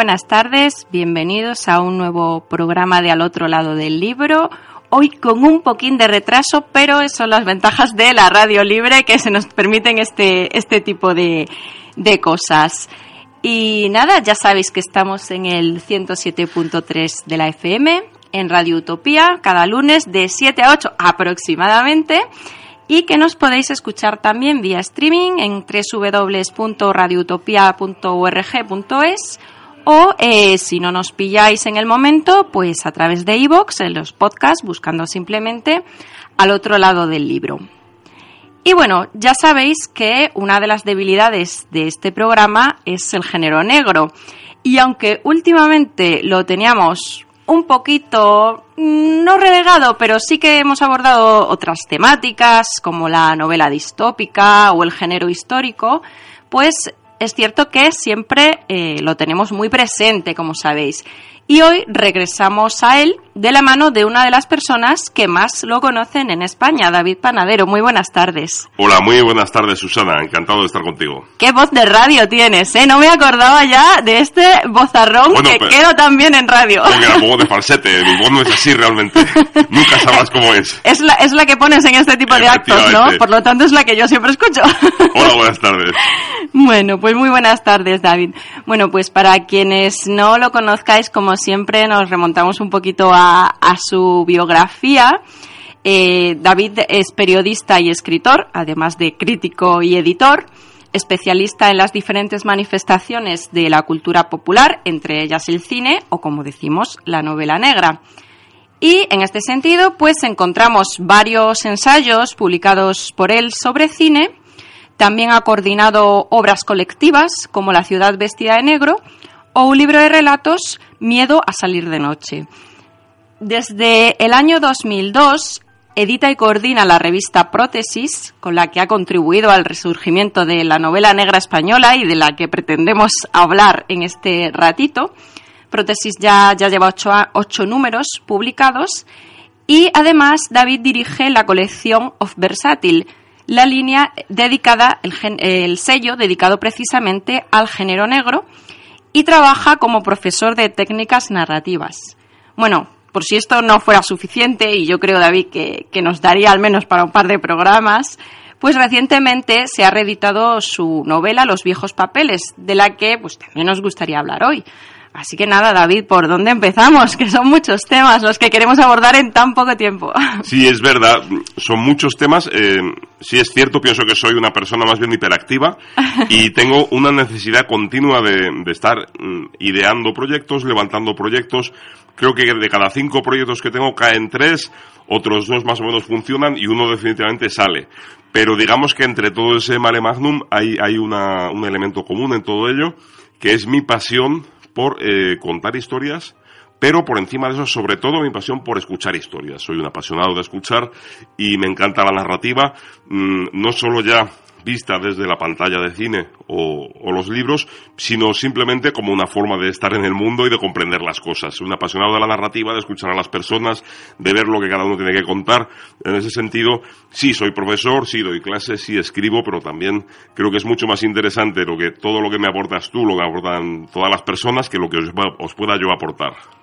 buenas tardes, bienvenidos a un nuevo programa de Al otro lado del libro. Hoy con un poquín de retraso, pero son las ventajas de la radio libre que se nos permiten este, este tipo de, de cosas. Y nada, ya sabéis que estamos en el 107.3 de la FM, en Radio Utopía, cada lunes de 7 a 8 aproximadamente y que nos podéis escuchar también vía streaming en www.radioutopia.org.es o eh, si no nos pilláis en el momento, pues a través de iVoox, en los podcasts, buscando simplemente al otro lado del libro. Y bueno, ya sabéis que una de las debilidades de este programa es el género negro. Y aunque últimamente lo teníamos un poquito, mm, no relegado, pero sí que hemos abordado otras temáticas como la novela distópica o el género histórico, pues es cierto que siempre eh, lo tenemos muy presente, como sabéis. Y hoy regresamos a él de la mano de una de las personas que más lo conocen en España, David Panadero. Muy buenas tardes. Hola, muy buenas tardes, Susana. Encantado de estar contigo. Qué voz de radio tienes, ¿eh? No me acordaba ya de este vozarrón que quedo también en radio. Porque la de falsete, mi voz no es así realmente. Nunca sabrás cómo es. Es la, es la que pones en este tipo de actos, ¿no? Por lo tanto, es la que yo siempre escucho. Hola, buenas tardes. Bueno, pues muy buenas tardes, David. Bueno, pues para quienes no lo conozcáis, como siempre nos remontamos un poquito a, su biografía. Eh, David es periodista y escritor, además de crítico y editor, especialista en las diferentes manifestaciones de la cultura popular, entre ellas el cine o, como decimos, la novela negra. Y en este sentido, pues encontramos varios ensayos publicados por él sobre cine. También ha coordinado obras colectivas como La ciudad vestida de negro o un libro de relatos, Miedo a salir de noche. Desde el año 2002 edita y coordina la revista Prótesis, con la que ha contribuido al resurgimiento de la novela negra española y de la que pretendemos hablar en este ratito. Prótesis ya, ya lleva ocho, números publicados y además David dirige la colección Of Versatile, la línea dedicada, el sello dedicado precisamente al género negro y trabaja como profesor de técnicas narrativas. Bueno, por si esto no fuera suficiente, y yo creo, David, que, que nos daría al menos para un par de programas, pues recientemente se ha reeditado su novela Los viejos papeles, de la que pues también nos gustaría hablar hoy. Así que nada, David, ¿por dónde empezamos? Que son muchos temas los que queremos abordar en tan poco tiempo. Sí, es verdad, son muchos temas. Eh, sí es cierto, pienso que soy una persona más bien hiperactiva y tengo una necesidad continua de, de estar mm, ideando proyectos, levantando proyectos. Creo que de cada cinco proyectos que tengo caen tres, otros dos más o menos funcionan y uno definitivamente sale. Pero digamos que entre todo ese mare magnum hay, hay una, un elemento común en todo ello, que es mi pasión por eh, contar historias, pero por encima de eso, sobre todo, mi pasión por escuchar historias. Soy un apasionado de escuchar y me encanta la narrativa, mm, no solo ya vista desde la pantalla de cine o, los libros, sino simplemente como una forma de estar en el mundo y de comprender las cosas. Un apasionado de la narrativa, de escuchar a las personas, de ver lo que cada uno tiene que contar. En ese sentido, sí, soy profesor, sí, doy clases, sí, escribo, pero también creo que es mucho más interesante lo que, todo lo que me aportas tú, lo que aportan todas las personas, que lo que os pueda yo aportar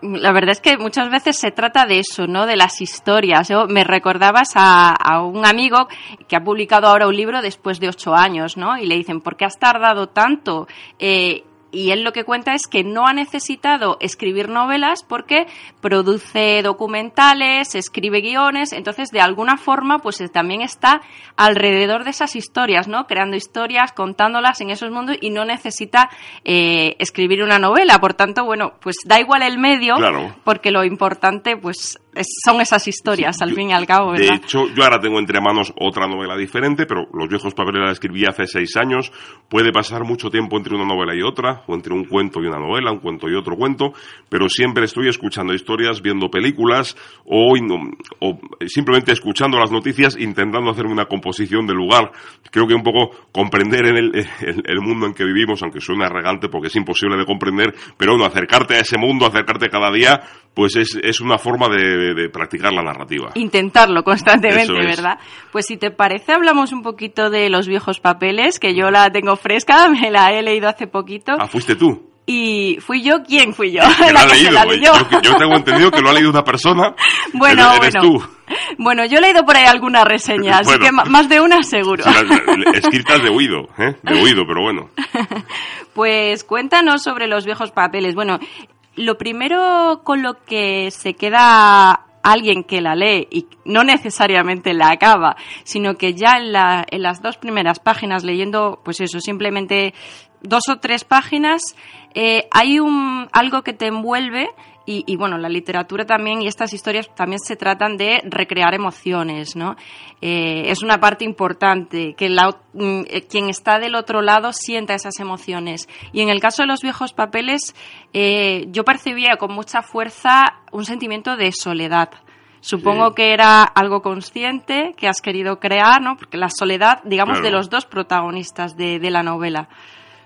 la verdad es que muchas veces se trata de eso, ¿no? De las historias. Yo me recordabas a, un amigo que ha publicado ahora un libro después de ocho años, ¿no? Y le dicen, ¿por qué has tardado tanto? Eh, y él lo que cuenta es que no ha necesitado escribir novelas porque produce documentales, escribe guiones, entonces de alguna forma pues también está alrededor de esas historias, ¿no? Creando historias, contándolas en esos mundos y no necesita eh, escribir una novela. Por tanto, bueno, pues da igual el medio porque lo importante pues son esas historias, al fin y al cabo, ¿verdad? De hecho, yo ahora tengo entre manos otra novela diferente, pero Los viejos papeles la escribí hace seis años. Puede pasar mucho tiempo entre una novela y otra, o entre un cuento y una novela, un cuento y otro cuento, pero siempre estoy escuchando historias, viendo películas, o, simplemente escuchando las noticias, intentando hacerme una composición del lugar. Creo que un poco comprender en el, mundo en que vivimos, aunque suena arrogante porque es imposible de comprender, pero bueno, acercarte a ese mundo, acercarte cada día, pues es, es una forma de, de, practicar la narrativa. Intentarlo constantemente, ¿verdad? Pues si te parece, hablamos un poquito de los viejos papeles, que yo la tengo fresca, me la he leído hace poquito. Ah, fuiste tú. Y fui yo, ¿quién fui yo? la, ha leído, yo. tengo entendido que lo ha leído una persona. Bueno, bueno. Bueno, yo he leído por ahí algunas reseñas, así que más de una seguro. escritas de oído, ¿eh? De oído, pero bueno. Pues cuéntanos sobre los viejos papeles. Bueno, lo primero con lo que se queda alguien que la lee y no necesariamente la acaba, sino que ya en, la, en las dos primeras páginas leyendo, pues eso, simplemente dos o tres páginas, eh, hay un, algo que te envuelve y, bueno, la literatura también y estas historias también se tratan de recrear emociones, ¿no? Eh, es una parte importante, que mm, eh, quien está del otro lado sienta esas emociones. Y en el caso de los viejos papeles, eh, yo percibía con mucha fuerza un sentimiento de soledad. Supongo que era algo consciente que has querido crear, ¿no? Porque la soledad, digamos, de los dos protagonistas de, de la novela.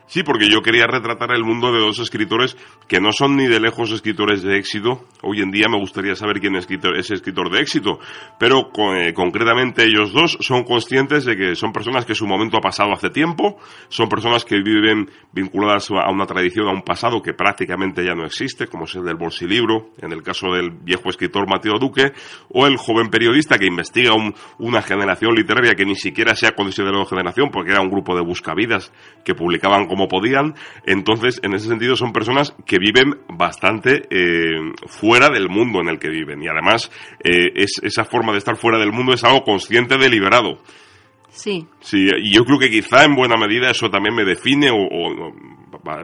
Sí, porque yo quería retratar el mundo de dos escritores que no son ni de lejos escritores de éxito. Hoy en día me gustaría saber quién es escritor de éxito, pero eh, concretamente ellos dos son conscientes de que son personas que su momento ha pasado hace tiempo, son personas que viven vinculadas a una tradición, a un pasado que prácticamente ya no existe, como es el del bolsilibro, en el caso del viejo escritor Mateo Duque, o el joven periodista que investiga una generación literaria que ni siquiera se ha considerado generación, porque era un grupo de buscavidas que publicaban como podían. Entonces, en ese sentido, son personas que viven bastante eh, fuera del mundo en el que viven. Y además, eh, es, esa forma de estar fuera del mundo es algo consciente, deliberado. Sí. Sí, y yo creo que quizá en buena medida eso también me define, o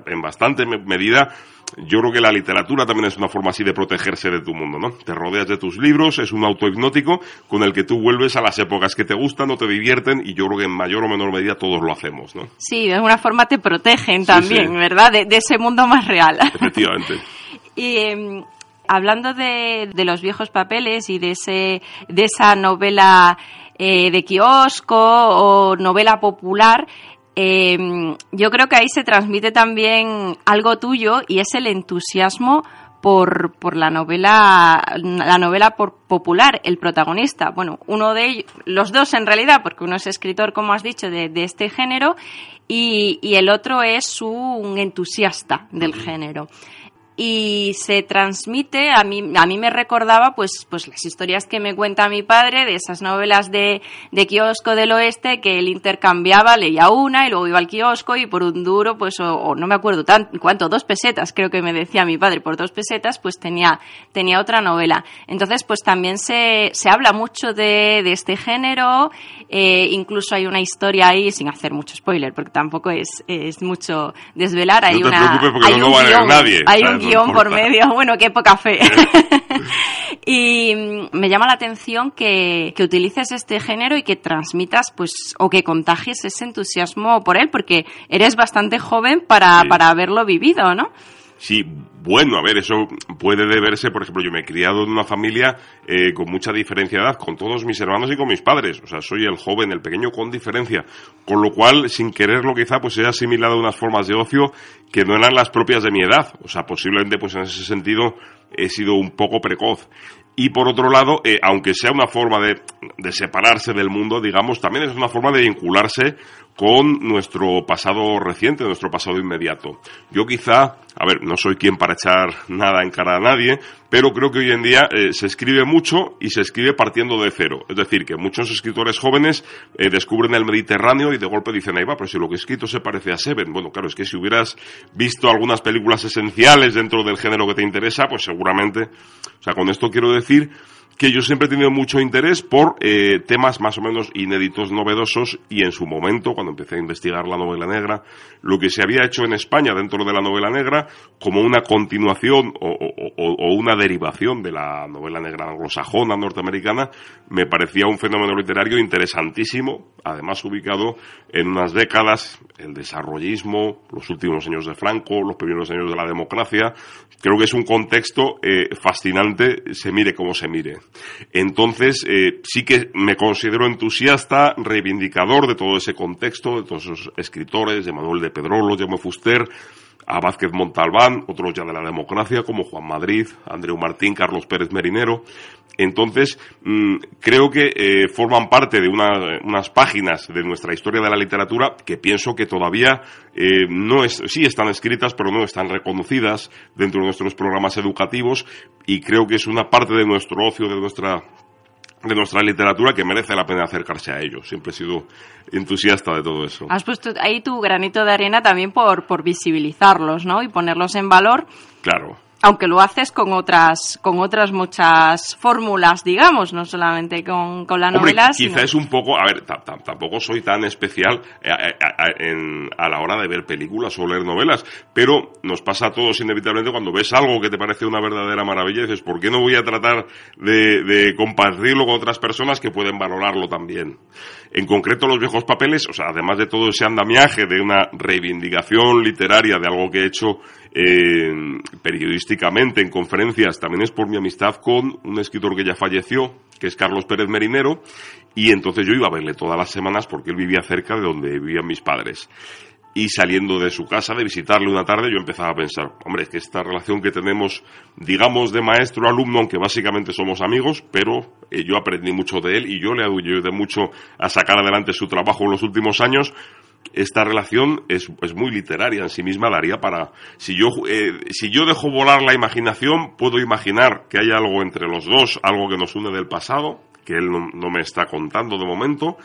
en bastante medida, yo creo que la literatura también es una forma así de protegerse de tu mundo, ¿no? Te rodeas de tus libros, es un autohipnótico con el que tú vuelves a las épocas que te gustan o te divierten y yo creo que en mayor o menor medida todos lo hacemos, ¿no? Sí, de alguna forma te protegen también, ¿verdad? De, ese mundo más real. Efectivamente. y em, hablando de, los viejos papeles y de, ese, de esa novela eh, de kiosco o novela popular, Em, yo creo que ahí se transmite también algo tuyo y es el entusiasmo por, por la novela, la novela por popular, el protagonista. Bueno, uno de ellos, los dos en realidad, porque uno es escritor, como has dicho, de, este género, y, el otro es un entusiasta del género y se transmite, a mí, a mí me recordaba pues, pues las historias que me cuenta mi padre de esas novelas de, de kiosco del oeste que él intercambiaba, leía una y luego iba al kiosco y por un duro, pues, o, no me acuerdo tan, cuánto, dos pesetas, creo que me decía mi padre, por dos pesetas, pues tenía, tenía otra novela. Entonces, pues también se, se habla mucho de, de este género, eh, incluso hay una historia ahí, sin hacer mucho spoiler, porque tampoco es, es mucho desvelar, hay una, hay un guion, nadie, hay un por medio. Bueno, qué poca fe. y mm, me llama la atención que, que, utilices este género y que transmitas, pues, o que contagies ese entusiasmo por él, porque eres bastante joven para, para haberlo vivido, ¿no? Sí, bueno, a ver, eso puede deberse, por ejemplo, yo me he criado en una familia eh, con mucha diferencia de edad, con todos mis hermanos y con mis padres. O sea, soy el joven, el pequeño con diferencia. Con lo cual, sin quererlo quizá, pues he asimilado unas formas de ocio que no eran las propias de mi edad. O sea, posiblemente, pues en ese sentido, he sido un poco precoz. y por otro lado, eh, aunque sea una forma de, de separarse del mundo, digamos, también es una forma de vincularse con nuestro pasado reciente, nuestro pasado inmediato. Yo quizá, a ver, no soy quien para echar nada en cara a nadie, pero creo que hoy en día eh, se escribe mucho y se escribe partiendo de cero. Es decir, que muchos escritores jóvenes eh, descubren el Mediterráneo y de golpe dicen, ahí va, pero si lo que he escrito se parece a Seven. Bueno, claro, es que si hubieras visto algunas películas esenciales dentro del género que te interesa, pues seguramente, o sea, con esto quiero decir que yo siempre he tenido mucho interés por eh, temas más o menos inéditos, novedosos, y en su momento, cuando empecé a investigar la novela negra, lo que se había hecho en España dentro de la novela negra, como una continuación o, una derivación de la novela negra anglosajona, norteamericana, me parecía un fenómeno literario interesantísimo, además ubicado en unas décadas, el desarrollismo, los últimos años de Franco, los primeros años de la democracia, creo que es un contexto eh, fascinante, se mire como se mire. Entonces, eh, sí que me considero entusiasta, reivindicador de todo ese contexto, de todos esos escritores, de Manuel de Pedrolo, Jaume Fuster, a Vázquez Montalbán, otros ya de la democracia, como Juan Madrid, Andreu Martín, Carlos Pérez Merinero. Entonces, mm, creo que eh, forman parte de unas páginas de nuestra historia de la literatura que pienso que todavía eh, no es, sí están escritas, pero no están reconocidas dentro de nuestros programas educativos y creo que es una parte de nuestro ocio, de nuestra de nuestra literatura que merece la pena acercarse a ello. Siempre he sido entusiasta de todo eso. Has puesto ahí tu granito de arena también por, por visibilizarlos, ¿no? Y ponerlos en valor. Claro aunque lo haces con otras con otras muchas fórmulas, digamos, no solamente con, con la novela. Quizá es un poco, a ver, tampoco soy tan especial eh, a, la hora de ver películas o leer novelas, pero nos pasa a todos inevitablemente cuando ves algo que te parece una verdadera maravilla y dices, ¿por qué no voy a tratar de, de compartirlo con otras personas que pueden valorarlo también? En concreto, los viejos papeles, o sea, además de todo ese andamiaje de una reivindicación literaria de algo que he hecho periodísticamente en conferencias, también es por mi amistad con un escritor que ya falleció, que es Carlos Pérez Merinero, y entonces yo iba a verle todas las semanas porque él vivía cerca de donde vivían mis padres. Y saliendo de su casa, de visitarle una tarde, yo empezaba a pensar, hombre, es que esta relación que tenemos, digamos, de maestro-alumno, aunque básicamente somos amigos, pero eh, yo aprendí mucho de él y yo le ayudé mucho a sacar adelante su trabajo en los últimos años, esta relación es, muy literaria en sí misma, daría para... Si yo, eh, si yo dejo volar la imaginación, puedo imaginar que hay algo entre los dos, algo que nos une del pasado, que él no me está contando de momento,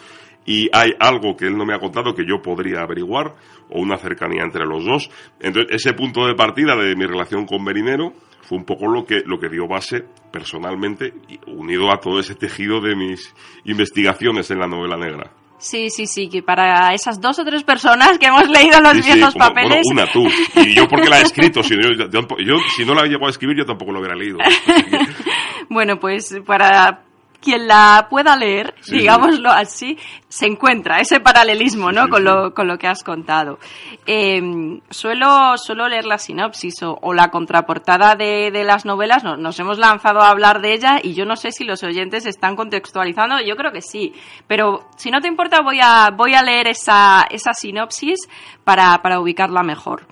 y hay algo que él no me ha contado que yo podría averiguar o una cercanía entre los dos. Entonces, ese punto de partida de mi relación con Merinero fue un poco lo que, lo que dio base personalmente, unido a todo ese tejido de mis investigaciones en la novela negra. Sí, sí, sí, que para esas dos o tres personas que hemos leído los viejos papeles. una tú. Y yo porque la he escrito. Si, yo, si no la he llegado a escribir, yo tampoco lo hubiera leído. bueno, pues para quien la pueda leer, digámoslo así, se encuentra ese paralelismo ¿no? con, lo, con lo que has contado. Em, suelo, suelo leer la sinopsis o, la contraportada de, de las novelas, nos, hemos lanzado a hablar de ella y yo no sé si los oyentes están contextualizando, yo creo que sí, pero si no te importa voy a, voy a leer esa, esa sinopsis para, para ubicarla mejor.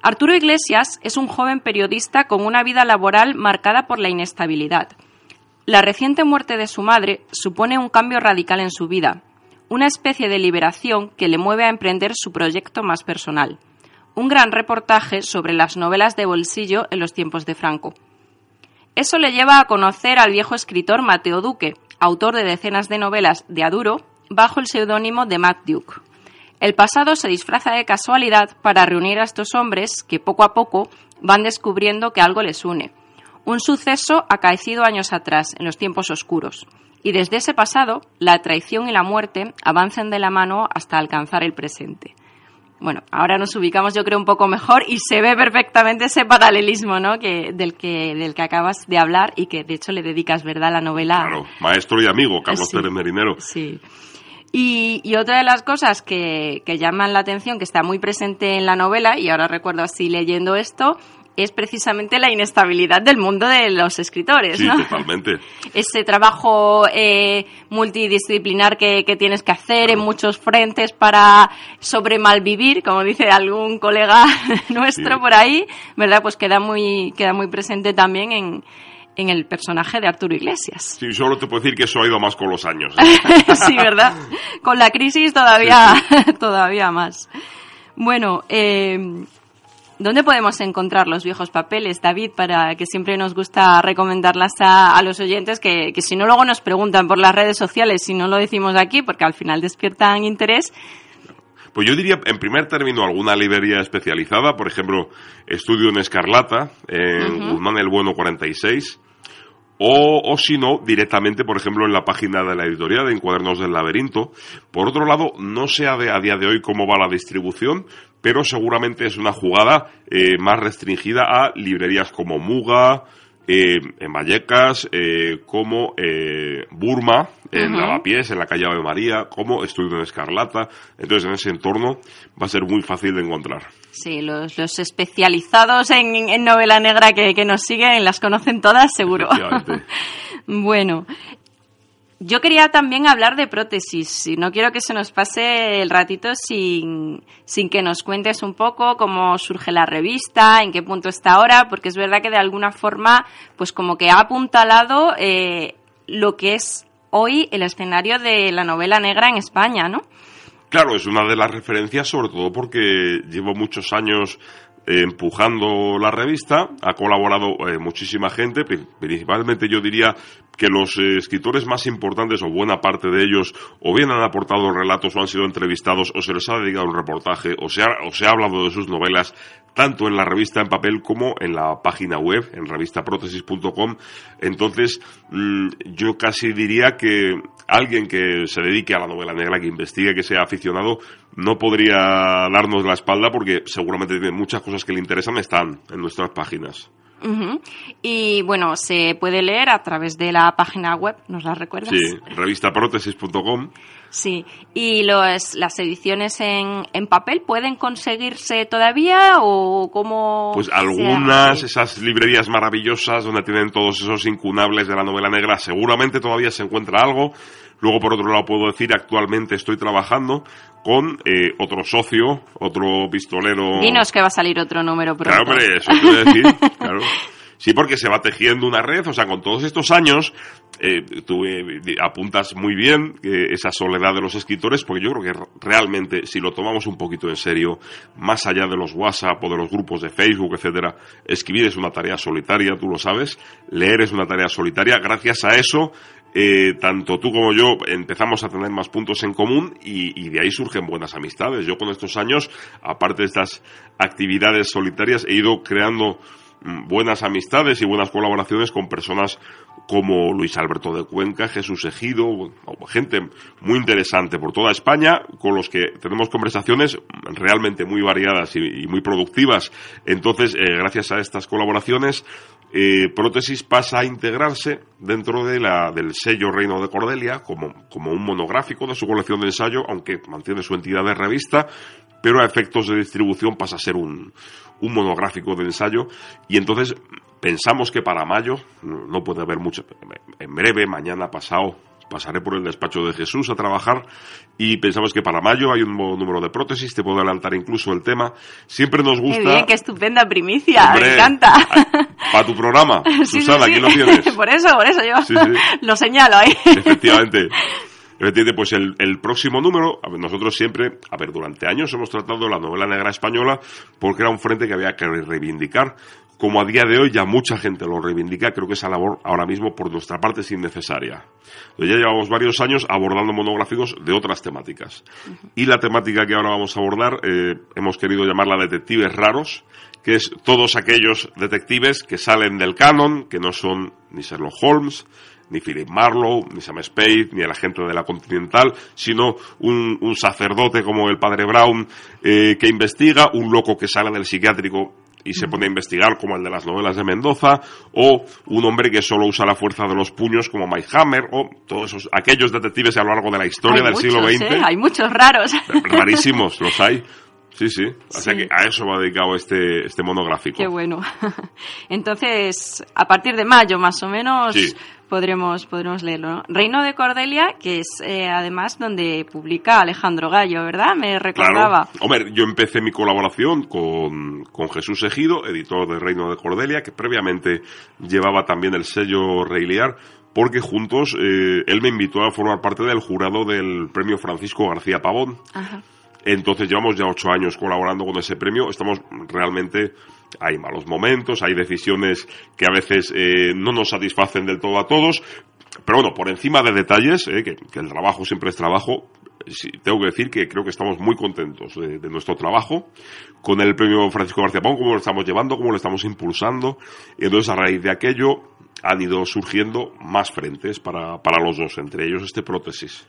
Arturo Iglesias es un joven periodista con una vida laboral marcada por la inestabilidad la reciente muerte de su madre supone un cambio radical en su vida, una especie de liberación que le mueve a emprender su proyecto más personal, un gran reportaje sobre las novelas de bolsillo en los tiempos de Franco. Eso le lleva a conocer al viejo escritor Mateo Duque, autor de decenas de novelas de Aduro, bajo el seudónimo de Matt Duke. El pasado se disfraza de casualidad para reunir a estos hombres que poco a poco van descubriendo que algo les une, un suceso acaecido años atrás, en los tiempos oscuros. Y desde ese pasado, la traición y la muerte avanzan de la mano hasta alcanzar el presente. Bueno, ahora nos ubicamos yo creo un poco mejor y se ve perfectamente ese paralelismo, ¿no? Que, del, que, del que acabas de hablar y que de hecho le dedicas, ¿verdad?, la novela. Claro, maestro y amigo, Carlos Pérez Merinero. Sí. Y, y, otra de las cosas que, que llaman la atención, que está muy presente en la novela, y ahora recuerdo así leyendo esto, es precisamente la inestabilidad del mundo de los escritores, sí, totalmente. Ese trabajo eh, multidisciplinar que, tienes que hacer en muchos frentes para sobre malvivir, como dice algún colega nuestro por ahí, ¿verdad? Pues queda muy, queda muy presente también en, en el personaje de Arturo Iglesias. Sí, solo te puedo decir que eso ha ido más con los años. ¿eh? sí, ¿verdad? Con la crisis todavía, todavía más. Bueno, eh, ¿Dónde podemos encontrar los viejos papeles, David, para que siempre nos gusta recomendarlas a, los oyentes, que, que, si no luego nos preguntan por las redes sociales, si no lo decimos aquí, porque al final despiertan interés? Pues yo diría, en primer término, alguna librería especializada, por ejemplo, Estudio en Escarlata, en Guzmán el Bueno 46, o, o si no, directamente, por ejemplo, en la página de la editorial, en Cuadernos del Laberinto. Por otro lado, no sé a, a día de hoy cómo va la distribución, pero seguramente es una jugada eh, más restringida a librerías como Muga, eh, en Vallecas, eh, como Burma, en Lavapiés, en la calle Ave María, como Estudio en Escarlata. Entonces, en ese entorno va a ser muy fácil de encontrar. Sí, los, los especializados en, en, novela negra que, que, nos siguen las conocen todas, seguro. bueno, yo quería también hablar de prótesis y no quiero que se nos pase el ratito sin, sin que nos cuentes un poco cómo surge la revista, en qué punto está ahora, porque es verdad que de alguna forma, pues como que ha apuntalado eh, lo que es hoy el escenario de la novela negra en España, ¿no? Claro, es una de las referencias, sobre todo porque llevo muchos años empujando la revista, ha colaborado eh, muchísima gente, principalmente yo diría que los eh, escritores más importantes o buena parte de ellos o bien han aportado relatos o han sido entrevistados o se les ha dedicado un reportaje o se ha, o se ha hablado de sus novelas tanto en la revista en papel como en la página web, en revistaprotesis.com. Entonces, mm, yo casi diría que alguien que se dedique a la novela negra, que investigue, que sea aficionado, no podría darnos la espalda porque seguramente tiene muchas cosas que le interesan están en nuestras páginas. Y bueno, se puede leer a través de la página web, ¿nos la recuerdas? Sí, revistaprotesis.com. Sí, y los, las ediciones en, en, papel pueden conseguirse todavía o cómo. Pues algunas, esas librerías maravillosas donde tienen todos esos incunables de la novela negra, seguramente todavía se encuentra algo. Luego, por otro lado, puedo decir, actualmente estoy trabajando con eh, otro socio, otro pistolero. Dinos que va a salir otro número pronto. Claro, hombre, eso quiero decir. claro. Sí, porque se va tejiendo una red, o sea, con todos estos años, eh, tú eh, apuntas muy bien eh, esa soledad de los escritores, porque yo creo que realmente, si lo tomamos un poquito en serio, más allá de los WhatsApp o de los grupos de Facebook, etcétera, escribir es una tarea solitaria, tú lo sabes, leer es una tarea solitaria, gracias a eso, eh, tanto tú como yo empezamos a tener más puntos en común y, y, de ahí surgen buenas amistades. Yo con estos años, aparte de estas actividades solitarias, he ido creando Mm, buenas amistades y buenas colaboraciones con personas como Luis Alberto de Cuenca, Jesús Ejido, gente muy interesante por toda España, con los que tenemos conversaciones realmente muy variadas y, muy productivas. Entonces, eh, gracias a estas colaboraciones, eh, Prótesis pasa a integrarse dentro de la, del sello Reino de Cordelia como, como un monográfico de su colección de ensayo, aunque mantiene su entidad de revista, pero a efectos de distribución pasa a ser un, un monográfico de ensayo. Y entonces pensamos que para mayo no puede haber mucho en breve mañana pasado pasaré por el despacho de Jesús a trabajar y pensamos que para mayo hay un nuevo número de prótesis, te puedo adelantar incluso el tema. Siempre nos gusta... Qué bien, qué estupenda primicia, me encanta. Para tu programa, Susana, aquí lo tienes. por eso, por eso yo lo señalo ahí. Efectivamente. Efectivamente, pues el, el, próximo número, nosotros siempre, a ver, durante años hemos tratado la novela negra española porque era un frente que había que reivindicar. Como a día de hoy ya mucha gente lo reivindica, creo que esa labor ahora mismo por nuestra parte es innecesaria. Ya llevamos varios años abordando monográficos de otras temáticas. Y la temática que ahora vamos a abordar, eh, hemos querido llamarla detectives raros, que es todos aquellos detectives que salen del canon, que no son ni Sherlock Holmes, ni Philip Marlowe, ni Sam Spade, ni el agente de la Continental, sino un, un sacerdote como el padre Brown eh, que investiga, un loco que sale del psiquiátrico y se pone a investigar como el de las novelas de Mendoza, o un hombre que solo usa la fuerza de los puños como Mike Hammer, o todos esos, aquellos detectives a lo largo de la historia del siglo XX. ¿eh? Hay muchos raros. Rarísimos, los hay. Sí, sí. O sea que a eso va dedicado este, este monográfico. Qué bueno. Entonces, a partir de mayo más o menos, podremos, podremos leerlo. ¿no? Reino de Cordelia, que es eh, además donde publica Alejandro Gallo, ¿verdad? Me recordaba. Claro. Hombre, yo empecé mi colaboración con, con Jesús Ejido, editor de Reino de Cordelia, que previamente llevaba también el sello Reiliar, porque juntos eh, él me invitó a formar parte del jurado del premio Francisco García Pavón. Ajá. Entonces llevamos ya ocho años colaborando con ese premio. Estamos realmente hay malos momentos, hay decisiones que a veces eh, no nos satisfacen del todo a todos. Pero bueno, por encima de detalles, eh, que, el trabajo siempre es trabajo, tengo que decir que creo que estamos muy contentos de, de, nuestro trabajo con el premio Francisco García Pón, cómo lo estamos llevando, cómo lo estamos impulsando. Y entonces a raíz de aquello han ido surgiendo más frentes para, para los dos, entre ellos este prótesis.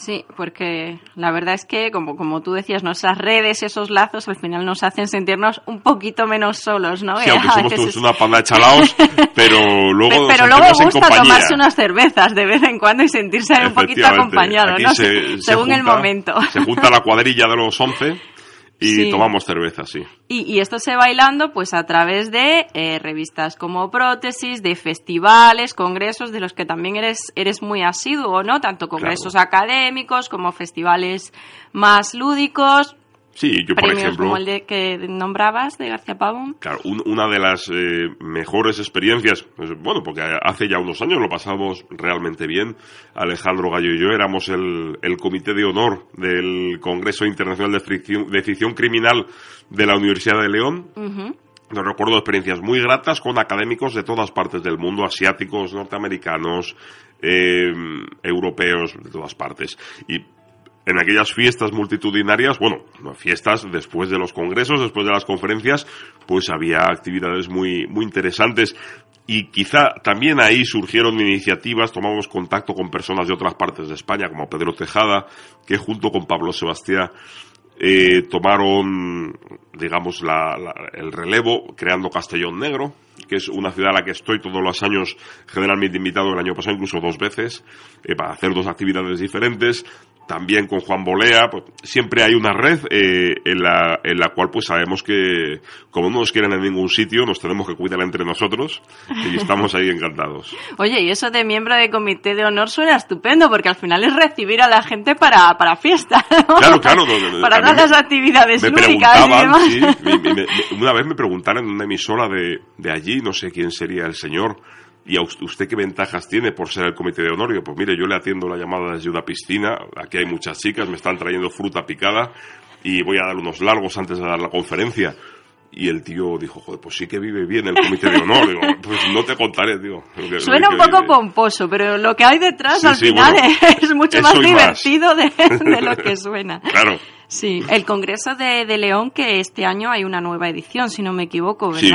Sí, porque la verdad es que, como, como tú decías, nuestras redes, esos lazos, al final nos hacen sentirnos un poquito menos solos, ¿no? Sí, aunque somos todos es... una panda de chalaos, pero luego Pero luego gusta tomarse unas cervezas de vez en cuando y sentirse un poquito acompañado, ¿no? Se, se Según junta, el momento. Se junta la cuadrilla de los once y Sí. tomamos cerveza, sí. Y, y esto se va hilando pues a través de eh, revistas como Prótesis, de festivales, congresos, de los que también eres, eres muy asiduo, ¿no? Tanto congresos académicos como festivales más lúdicos, Sí, yo por ejemplo... como el de que nombrabas de García Pavón. Claro, un- una de las eh, mejores experiencias, pues, bueno, porque hace ya unos años lo pasamos realmente bien. Alejandro Gallo y yo éramos el, el comité de honor del Congreso Internacional de Ficción Criminal de la Universidad de León. Ujú. Nos recuerdo experiencias muy gratas con académicos de todas partes del mundo, asiáticos, norteamericanos, eh, europeos, de todas partes. Y en aquellas fiestas multitudinarias, bueno, no, fiestas después de los congresos, después de las conferencias, pues había actividades muy, muy interesantes. Y quizá también ahí surgieron iniciativas, tomamos contacto con personas de otras partes de España, como Pedro Tejada, que junto con Pablo Sebastián eh, tomaron, digamos, la- el relevo creando Castellón Negro, que es una ciudad a la que estoy todos los años generalmente invitado, el año pasado incluso dos veces, eh, para hacer dos actividades diferentes. También con Juan Bolea, pues, siempre hay una red eh, en, la, en la cual pues sabemos que como no nos quieren en ningún sitio, nos tenemos que cuidar entre nosotros y estamos ahí encantados. Oye, y eso de miembro de comité de honor suena estupendo, porque al final es recibir a la gente para, para fiesta, ¿no? Claro, claro. no, no, para actividades lúdicas y demás. sí, me- me- una vez me preguntaron en una emisora de, de allí, no sé quién sería el señor, y a us- usted qué ventajas tiene por ser el comité de honor. Y yo, pues mire, yo le atiendo la llamada desde una piscina, aquí hay muchas chicas, me están trayendo fruta picada y voy a dar unos largos antes de dar la conferencia. Y el tío dijo, joder, pues sí que vive bien el comité de honor. Digo, pues no te contaré, tío. Suena un poco vive. pomposo, pero lo que hay detrás Sí, al sí, final bueno, es mucho más divertido de, de lo que suena. Claro. Sí, el Congreso de, de León, que este año hay una nueva edición, si no me equivoco, Sí.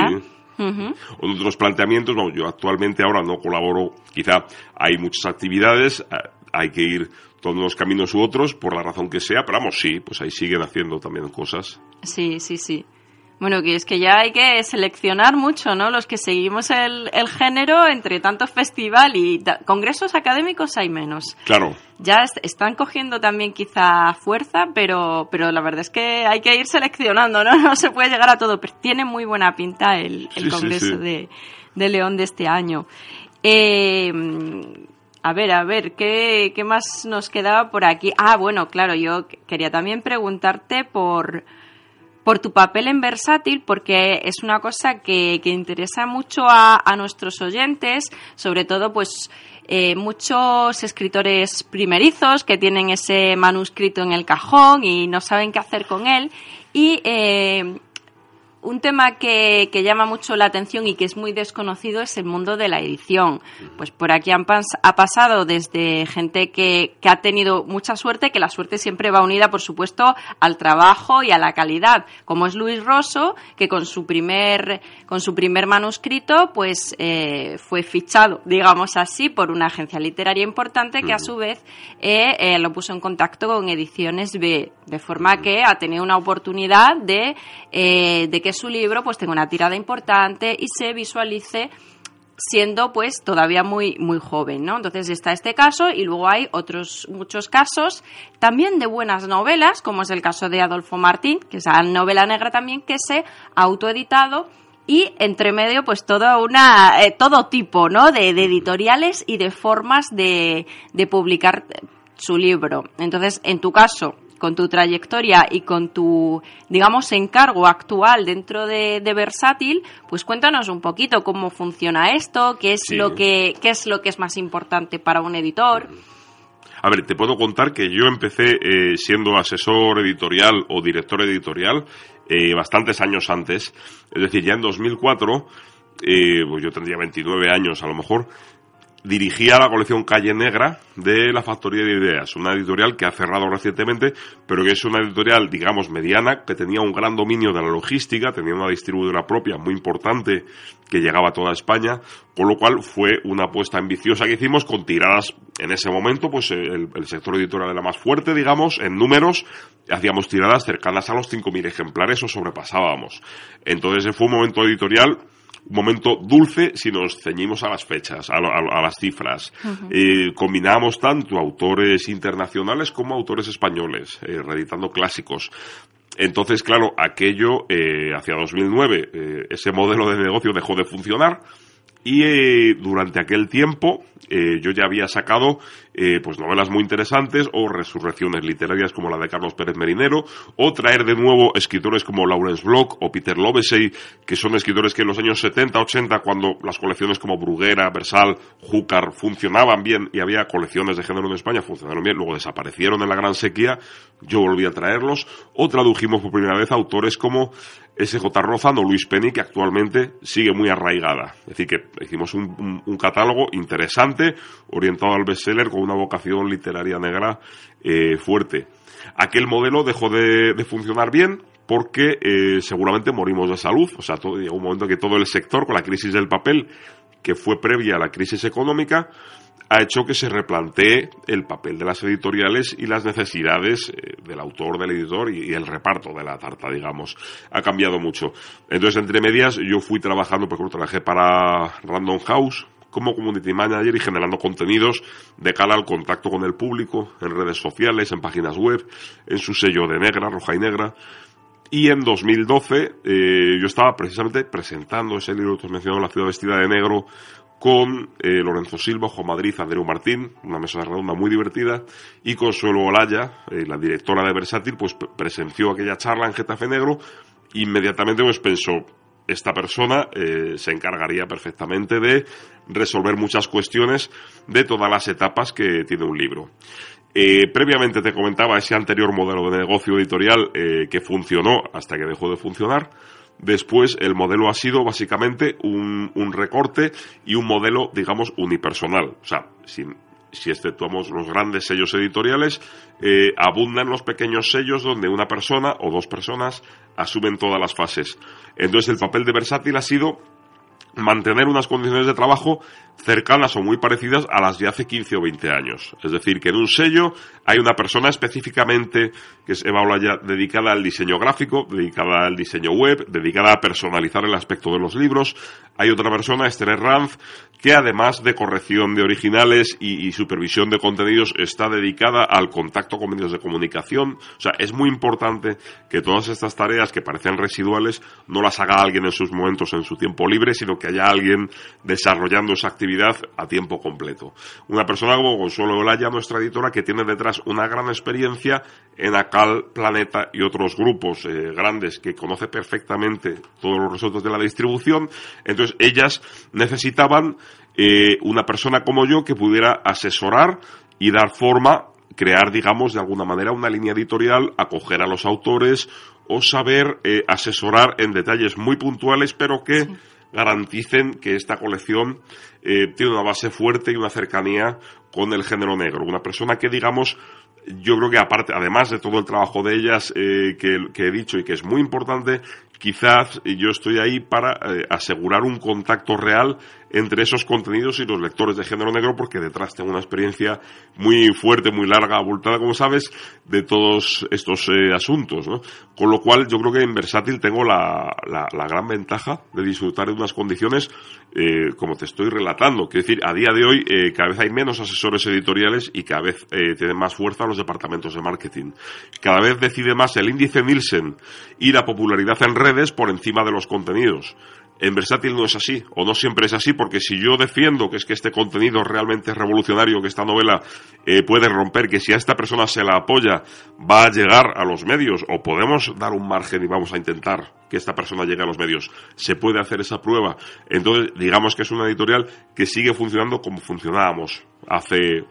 ¿Verdad? Ujú. Otros planteamientos, bueno, yo actualmente ahora no colaboro, quizá hay muchas actividades, eh, hay que ir todos unos caminos u otros, por la razón que sea, pero vamos, sí, pues ahí siguen haciendo también cosas. Sí, sí, sí. Bueno, que es que ya hay que seleccionar mucho, ¿no? Los que seguimos el, el género, entre tanto festival y congresos académicos hay menos. Claro, Ya est- están cogiendo también quizá fuerza, pero, pero la verdad es que hay que ir seleccionando, ¿no? No se puede llegar a todo, pero tiene muy buena pinta el, el Sí, Congreso sí. De, de León de este año. Eh, a ver, a ver, ¿qué, ¿qué más nos quedaba por aquí? Ah, bueno, claro, yo qu- quería también preguntarte por, por tu papel en Versátil, porque es una cosa que, que interesa mucho a, a nuestros oyentes, sobre todo pues eh, muchos escritores primerizos que tienen ese manuscrito en el cajón y no saben qué hacer con él. Y eh, un tema que, que llama mucho la atención y que es muy desconocido es el mundo de la edición. Pues por aquí han pas- ha pasado desde gente que, que ha tenido mucha suerte, que la suerte siempre va unida, por supuesto, al trabajo y a la calidad, como es Luis Rosso, que con su primer, con su primer manuscrito, pues eh, fue fichado, digamos así, por una agencia literaria importante que a su vez eh, eh, lo puso en contacto con Ediciones B, de forma que ha tenido una oportunidad de, de que su libro pues tenga una tirada importante y se visualice siendo pues todavía muy muy joven, ¿no? Entonces está este caso y luego hay otros muchos casos también de buenas novelas, como es el caso de Adolfo Martín, que es la novela negra también que se ha autoeditado y entre medio pues todo una eh, todo tipo no de, editoriales y de formas de, de publicar su libro entonces en tu caso con tu trayectoria y con tu, digamos, encargo actual dentro de, Versátil, pues cuéntanos un poquito cómo funciona esto, qué es lo que, qué es lo que es más importante para un editor. A ver, te puedo contar que yo empecé eh, siendo asesor editorial o director editorial eh, bastantes años antes, es decir, ya en 2004, eh, pues yo tendría 29 años a lo mejor, dirigía la colección Calle Negra de la Factoría de Ideas, una editorial que ha cerrado recientemente, pero que es una editorial, digamos, mediana, que tenía un gran dominio de la logística, tenía una distribuidora propia muy importante que llegaba a toda España, con lo cual fue una apuesta ambiciosa que hicimos con tiradas en ese momento, pues el, sector editorial era más fuerte, digamos, en números, hacíamos tiradas cercanas a los 5.000 ejemplares o sobrepasábamos. Entonces fue un momento editorial momento dulce si nos ceñimos a las fechas, a, las cifras. Eh, combinamos tanto autores internacionales como autores españoles, eh, reeditando clásicos. Entonces, claro, aquello, eh, hacia 2009, ese modelo de negocio dejó de funcionar y durante aquel tiempo yo ya había sacado eh, pues novelas muy interesantes o resurrecciones literarias como la de Carlos Pérez Merinero o traer de nuevo escritores como Lawrence Block o Peter Lovesey que son escritores que en los años 70, 80 cuando las colecciones como Bruguera, Versal, Júcar funcionaban bien y había colecciones de género en España funcionaron bien, luego desaparecieron en la gran sequía, yo volví a traerlos o tradujimos por primera vez autores como S.J. Rozan o Luis Penny, que actualmente sigue muy arraigada. Es que hicimos un, catálogo interesante, orientado al bestseller, con una vocación literaria negra eh, fuerte. Aquel modelo dejó de, funcionar bien porque eh, seguramente morimos de salud. O sea, todo, llegó un momento que todo el sector, con la crisis del papel, que fue previa a la crisis económica, ha hecho que se replantee el papel de las editoriales y las necesidades eh, del autor, del editor y, el reparto de la tarta, digamos. Ha cambiado mucho. Entonces, entre medias, yo fui trabajando, por ejemplo, trabajé para Random House, como community manager y generando contenidos de cara al contacto con el público en redes sociales, en páginas web, en su sello de negra, roja y negra. Y en 2012 eh, yo estaba precisamente presentando ese libro que os mencionado, La ciudad vestida de negro, con eh, Lorenzo Silva, Juan Madrid, Andreu Martín, una mesa redonda muy divertida, y Consuelo Olaya, eh, la directora de Versátil, pues presenció aquella charla en Getafe Negro, inmediatamente pues pensó, esta persona eh, se encargaría perfectamente de resolver muchas cuestiones de todas las etapas que tiene un libro. Previamente te comentaba ese anterior modelo de negocio editorial que funcionó hasta que dejó de funcionar. Después el modelo ha sido básicamente un, un recorte y un modelo, digamos, unipersonal. O sea, sin, si exceptuamos los grandes sellos editoriales, eh, abundan los pequeños sellos donde una persona o dos personas asumen todas las fases. Entonces el papel de versátil ha sido mantener unas condiciones de trabajo cercanas o muy parecidas a las de hace 15 o 20 años. Es decir, que en un sello hay una persona específicamente, que es Eva Olaya, dedicada al diseño gráfico, dedicada al diseño web, dedicada a personalizar el aspecto de los libros. Hay otra persona, Esther Ranz, que además de corrección de originales y, supervisión de contenidos, está dedicada al contacto con medios de comunicación. O sea, es muy importante que todas estas tareas que parecen residuales no las haga alguien en sus momentos, en su tiempo libre, sino que haya alguien desarrollando esa actividad a tiempo completo. Una persona como Consuelo Olaya, nuestra editora, que tiene detrás una gran experiencia en ACAL, Planeta y otros grupos eh, grandes que conoce perfectamente todos los resultados de la distribución. Entonces, ellas necesitaban eh, una persona como yo que pudiera asesorar y dar forma crear, digamos, de alguna manera una línea editorial, acoger a los autores o saber eh, asesorar en detalles muy puntuales, pero que garanticen que esta colección eh, tiene una base fuerte y una cercanía con el género negro. Una persona que, digamos, yo creo que aparte, además de todo el trabajo de ellas eh, que, he dicho y que es muy importante, quizás yo estoy ahí para eh, asegurar un contacto real entre esos contenidos y los lectores de género negro, porque detrás tengo una experiencia muy fuerte, muy larga, abultada, como sabes, de todos estos eh, asuntos. ¿no? Con lo cual, yo creo que en Versátil tengo la, la, gran ventaja de disfrutar de unas condiciones eh, como te estoy relatando. Quiero decir, a día de hoy eh, cada vez hay menos asesores editoriales y cada vez tienen más fuerza los departamentos de marketing. Cada vez decide más el índice Nielsen y la popularidad en redes por encima de los contenidos. En versátil no es así, o no siempre es así, porque si yo defiendo que es que este contenido realmente es revolucionario, que esta novela eh, puede romper, que si a esta persona se la apoya va a llegar a los medios, o podemos dar un margen y vamos a intentar que esta persona llegue a los medios, se puede hacer esa prueba. Entonces, digamos que es una editorial que sigue funcionando como funcionábamos hace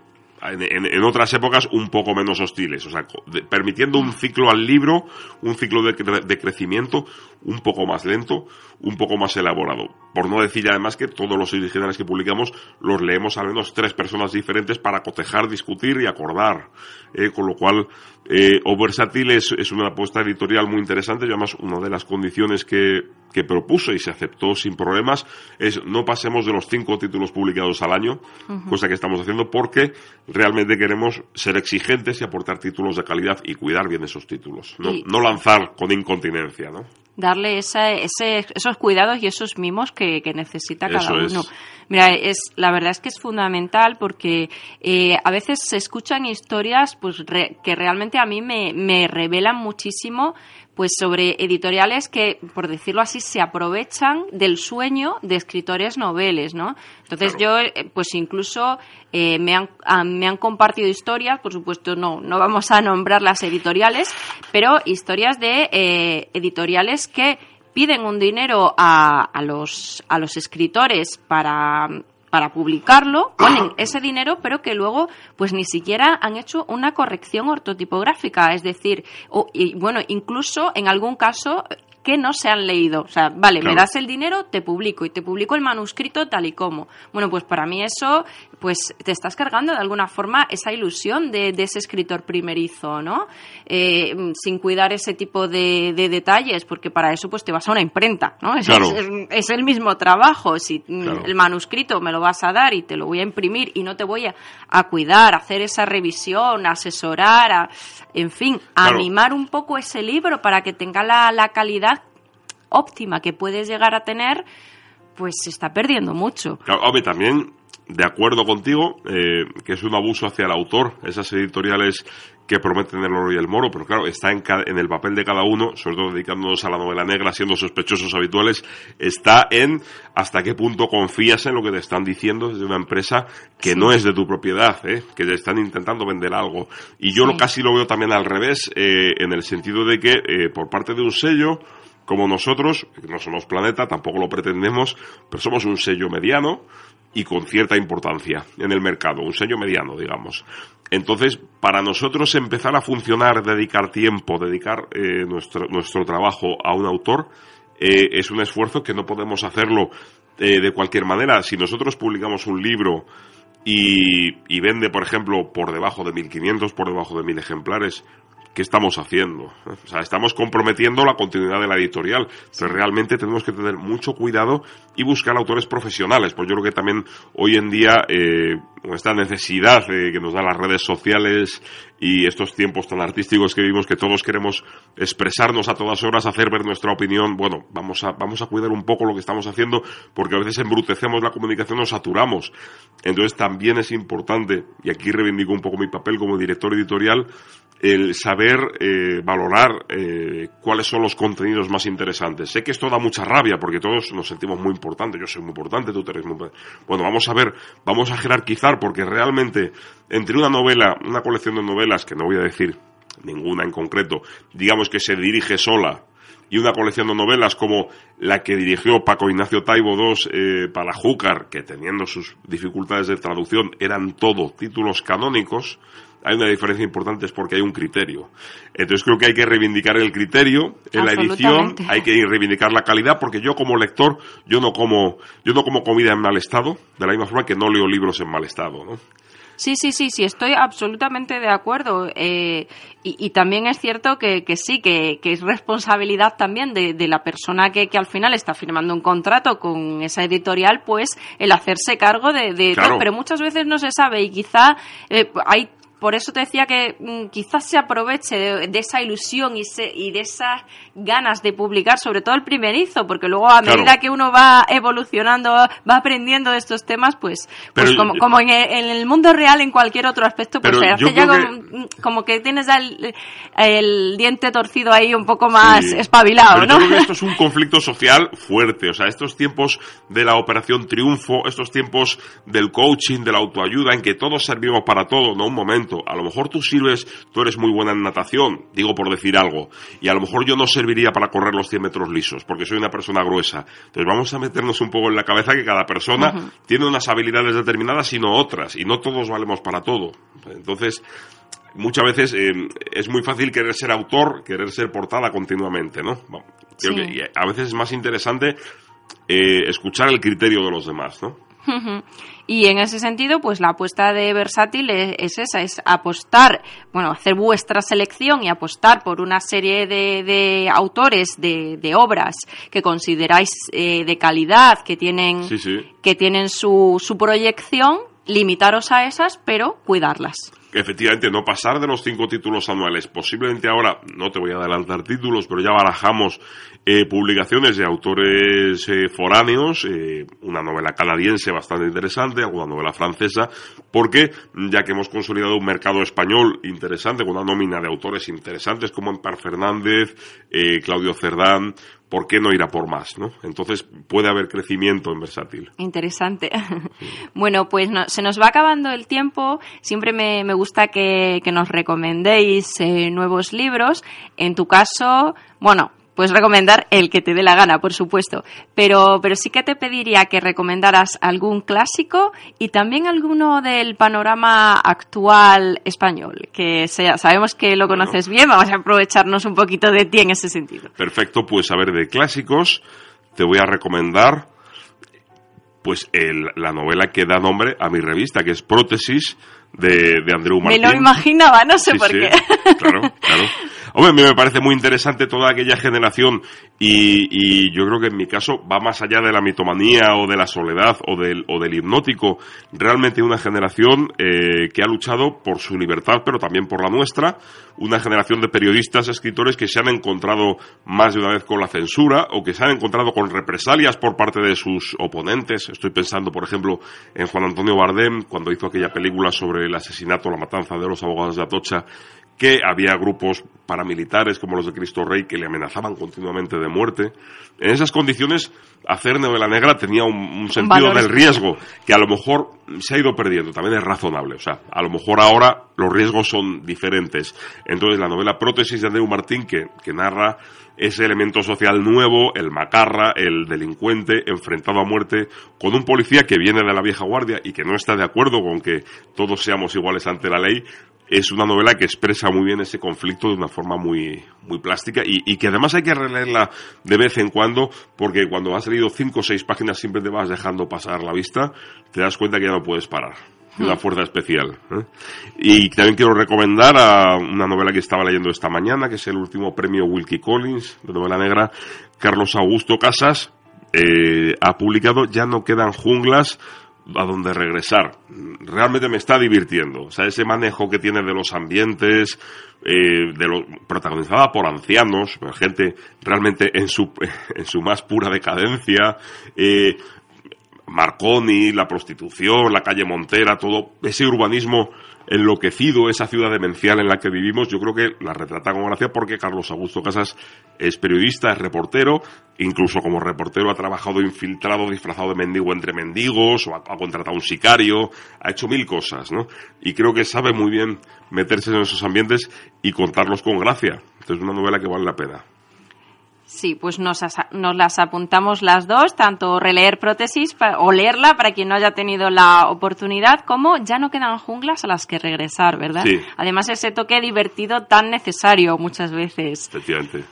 en, otras épocas un poco menos hostiles, o sea, permitiendo un ciclo al libro, un ciclo de, crecimiento un poco más lento, un poco más elaborado. Por no decir además que todos los originales que publicamos los leemos al menos tres personas diferentes para cotejar, discutir y acordar. Eh, con lo cual, eh, Oversatil es, es, una apuesta editorial muy interesante y además una de las condiciones que, que propuso y se aceptó sin problemas es no pasemos de los cinco títulos publicados al año, cosa que estamos haciendo porque realmente queremos ser exigentes y aportar títulos de calidad y cuidar bien esos títulos, no, no lanzar con incontinencia, ¿no? Darle ese, esos cuidados y esos mimos que, necesita cada uno. Mira, es, la verdad es que es fundamental porque eh, a veces se escuchan historias pues, que realmente a mí me, me revelan muchísimo pues sobre editoriales que, por decirlo así, se aprovechan del sueño de escritores noveles, ¿no? Entonces yo, eh, pues incluso eh, me, han, ah, me han compartido historias, por supuesto no, no vamos a nombrar las editoriales, pero historias de eh, editoriales que piden un dinero a, a, los, a los escritores para para publicarlo, ponen ese dinero, pero que luego pues ni siquiera han hecho una corrección ortotipográfica, es decir, o, y, bueno, incluso en algún caso que no se han leído. O sea, vale, me das el dinero, te publico y te publico el manuscrito tal y como. Bueno, pues para mí eso, pues te estás cargando de alguna forma esa ilusión de, ese escritor primerizo, ¿no? Eh, sin cuidar ese tipo de, detalles, porque para eso pues te vas a una imprenta, ¿no? Es, es, el mismo trabajo. Si el manuscrito me lo vas a dar y te lo voy a imprimir y no te voy a, a cuidar, hacer esa revisión, asesorar, a, en fin, animar un poco ese libro para que tenga la, la calidad óptima que puedes llegar a tener, pues se está perdiendo mucho. Claro, también de acuerdo contigo eh, que es un abuso hacia el autor, esas editoriales que prometen el oro y el moro, pero claro, está en, en, el papel de cada uno, sobre todo dedicándonos a la novela negra, siendo sospechosos habituales, está en hasta qué punto confías en lo que te están diciendo desde una empresa que no es de tu propiedad, ¿eh? que te están intentando vender algo. Y yo lo, casi lo veo también al revés, eh, en el sentido de que por parte de un sello, como nosotros, no somos planeta, tampoco lo pretendemos, pero somos un sello mediano y con cierta importancia en el mercado, un sello mediano, digamos. Entonces, para nosotros empezar a funcionar, dedicar tiempo, dedicar eh, nuestro, nuestro trabajo a un autor, eh, es un esfuerzo que no podemos hacerlo eh, de cualquier manera. Si nosotros publicamos un libro y, y, vende, por ejemplo, por debajo de 1.500, por debajo de 1.000 ejemplares, ¿qué estamos haciendo? O sea, estamos comprometiendo la continuidad de la editorial, pero realmente tenemos que tener mucho cuidado y buscar autores profesionales, pues yo creo que también hoy en día eh, esta necesidad que nos dan las redes sociales y estos tiempos tan artísticos que vivimos que todos queremos expresarnos a todas horas, hacer ver nuestra opinión, bueno, vamos a, vamos a cuidar un poco lo que estamos haciendo porque a veces embrutecemos la comunicación, nos saturamos. Entonces también es importante, y aquí reivindico un poco mi papel como director editorial, el saber eh, valorar eh, cuáles son los contenidos más interesantes. Sé que esto da mucha rabia porque todos nos sentimos muy importantes. Yo soy muy importante, tú eres muy importante. Bueno, vamos a ver, vamos a jerarquizar porque realmente entre una novela, una colección de novelas, que no voy a decir ninguna en concreto, digamos que se dirige sola, y una colección de novelas como la que dirigió Paco Ignacio Taibo II eh, para Júcar, que teniendo sus dificultades de traducción eran todo títulos canónicos, hay una diferencia importante es porque hay un criterio. Entonces creo que hay que reivindicar el criterio en la edición, hay que reivindicar la calidad, porque yo como lector, yo no como, yo no como comida en mal estado, de la misma forma que no leo libros en mal estado, ¿no? Sí, sí, sí, sí, estoy absolutamente de acuerdo. Eh, y, también es cierto que, sí, que, es responsabilidad también de, la persona que, al final está firmando un contrato con esa editorial, pues el hacerse cargo de, todo. Pero muchas veces no se sabe y quizá eh, hay por eso te decía que mm, quizás se aproveche de, esa ilusión y, y, de esas ganas de publicar, sobre todo el primerizo, porque luego a medida que uno va evolucionando, va aprendiendo de estos temas, pues, pues como, en, el, mundo real, en cualquier otro aspecto, pues se hace ya como, que tienes el, diente torcido ahí un poco más espabilado, ¿no? Yo creo que esto es un conflicto social fuerte, o sea, estos tiempos de la Operación Triunfo, estos tiempos del coaching, de la autoayuda, en que todos servimos para todo, no un momento. A lo mejor tú sirves, tú eres muy buena en natación, digo por decir algo, y a lo mejor yo no serviría para correr los 100 metros lisos, porque soy una persona gruesa. Entonces vamos a meternos un poco en la cabeza que cada persona tiene unas habilidades determinadas y no otras, y no todos valemos para todo. Entonces, muchas veces eh, es muy fácil querer ser autor, querer ser portada continuamente, ¿no? creo que a veces es más interesante eh, escuchar el criterio de los demás, ¿no? Y en ese sentido, pues la apuesta de Versátil es, esa, es apostar, bueno, hacer vuestra selección y apostar por una serie de, autores, de, obras que consideráis eh, de calidad, que tienen, Que tienen su, su proyección, limitaros a esas, pero cuidarlas efectivamente no pasar de los cinco títulos anuales. Posiblemente ahora, no te voy a adelantar títulos, pero ya barajamos eh, publicaciones de autores eh, foráneos, eh, una novela canadiense bastante interesante, alguna novela francesa, porque ya que hemos consolidado un mercado español interesante, con una nómina de autores interesantes como Empar Fernández, Claudio Cerdán, ¿por qué no ir a por más? ¿no? Entonces puede haber crecimiento en versátil. Interesante. Bueno, pues se nos va acabando el tiempo. Siempre me, gusta que, nos recomendéis eh, nuevos libros. En tu caso, bueno, Puedes recomendar el que te dé la gana, por supuesto. Pero, pero sí que te pediría que recomendaras algún clásico y también alguno del panorama actual español, que sea, sabemos que lo conoces bien, vamos a aprovecharnos un poquito de ti en ese sentido. Perfecto, pues a ver, de clásicos te voy a recomendar pues la novela que da nombre a mi revista, que es Prótesis, de, de Andreu Martín. Me lo imaginaba, no sé por qué. Claro, claro. Hombre, a mí me parece muy interesante toda aquella generación y, y, yo creo que en mi caso va más allá de la mitomanía o de la soledad o del, o del hipnótico. Realmente una generación eh, que ha luchado por su libertad, pero también por la nuestra. Una generación de periodistas, escritores que se han encontrado más de una vez con la censura o que se han encontrado con represalias por parte de sus oponentes. Estoy pensando, por ejemplo, en Juan Antonio Bardem, cuando hizo aquella película sobre el asesinato, la matanza de los abogados de Atocha, que había grupos paramilitares como los de Cristo Rey que le amenazaban continuamente de muerte. En esas condiciones, hacer novela negra tenía un, sentido del riesgo que a lo mejor se ha ido perdiendo. También es razonable. O sea, a lo mejor ahora los riesgos son diferentes. Entonces, la novela Prótesis de Andreu Martín, que, que narra ese elemento social nuevo, el macarra, el delincuente enfrentado a muerte, con un policía que viene de la vieja guardia y que no está de acuerdo con que todos seamos iguales ante la ley, es una novela que expresa muy bien ese conflicto de una forma muy, muy plástica y, que además hay que releerla de vez en cuando porque cuando has leído cinco o seis páginas siempre te vas dejando pasar la vista, te das cuenta que ya no puedes parar. Una hmm. fuerza especial. ¿eh? Y también quiero recomendar a una novela que estaba leyendo esta mañana, que es el último premio Wilkie Collins de novela negra. Carlos Augusto Casas eh, ha publicado Ya no quedan junglas, a donde regresar. Realmente me está divirtiendo. O sea, ese manejo que tiene de los ambientes, eh, de lo, protagonizada por ancianos, gente realmente en su, en su más pura decadencia, eh, Marconi, la prostitución, la calle Montera, todo ese urbanismo enloquecido, esa ciudad demencial en la que vivimos, yo creo que la retrata con gracia porque Carlos Augusto Casas es periodista, es reportero, incluso como reportero ha trabajado infiltrado, disfrazado de mendigo entre mendigos, o ha, contratado un sicario, ha hecho mil cosas, ¿no? Y creo que sabe muy bien meterse en esos ambientes y contarlos con gracia. Entonces es una novela que vale la pena. Sí, pues nos, nos, las apuntamos las dos, tanto releer prótesis o leerla para quien no haya tenido la oportunidad, como ya no quedan junglas a las que regresar, ¿verdad? Sí. Además, ese toque divertido tan necesario muchas veces. Efectivamente.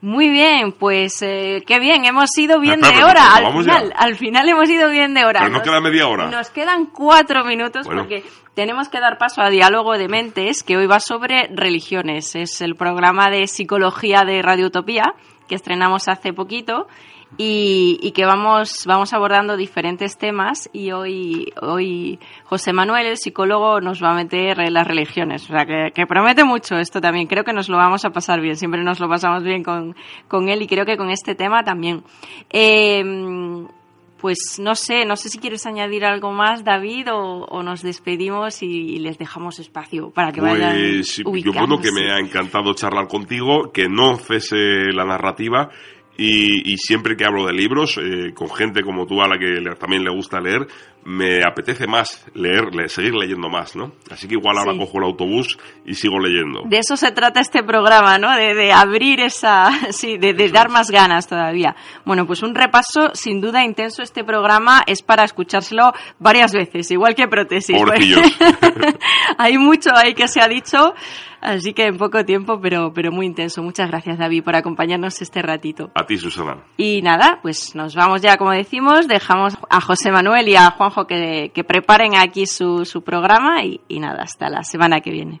Muy bien, pues eh, qué bien, hemos ido bien de hora. Al final, al final hemos ido bien de hora. Pero no queda media hora. Nos quedan cuatro minutos porque tenemos que dar paso a Diálogo de Mentes, que hoy va sobre religiones. Es el programa de psicología de Radio Utopía que estrenamos hace poquito y, que vamos, vamos abordando diferentes temas y hoy, hoy José Manuel, el psicólogo, nos va a meter en las religiones. O sea, que, promete mucho esto también. Creo que nos lo vamos a pasar bien. Siempre nos lo pasamos bien con, con él y creo que con este tema también. Eh, pues no sé, no sé si quieres añadir algo más, David, o, nos despedimos y, les dejamos espacio para que vayan. Pues yo creo que me ha encantado charlar contigo, que no cese la narrativa y, siempre que hablo de libros, eh, con gente como tú a la que también le gusta leer, me apetece más leer, seguir leyendo más, ¿no? Así que igual ahora cojo el autobús y sigo leyendo. De eso se trata este programa, ¿no? De, abrir esa, sí, de, dar más ganas todavía. Bueno, pues un repaso sin duda intenso. Este programa es para escuchárselo varias veces, igual que prótesis. Hay mucho ahí que se ha dicho. Así que en poco tiempo, pero, pero muy intenso. Muchas gracias, David, por acompañarnos este ratito. A ti, Susana. Y nada, pues nos vamos ya, como decimos. Dejamos a José Manuel y a Juanjo que, preparen aquí su, su programa y nada, hasta la semana que viene.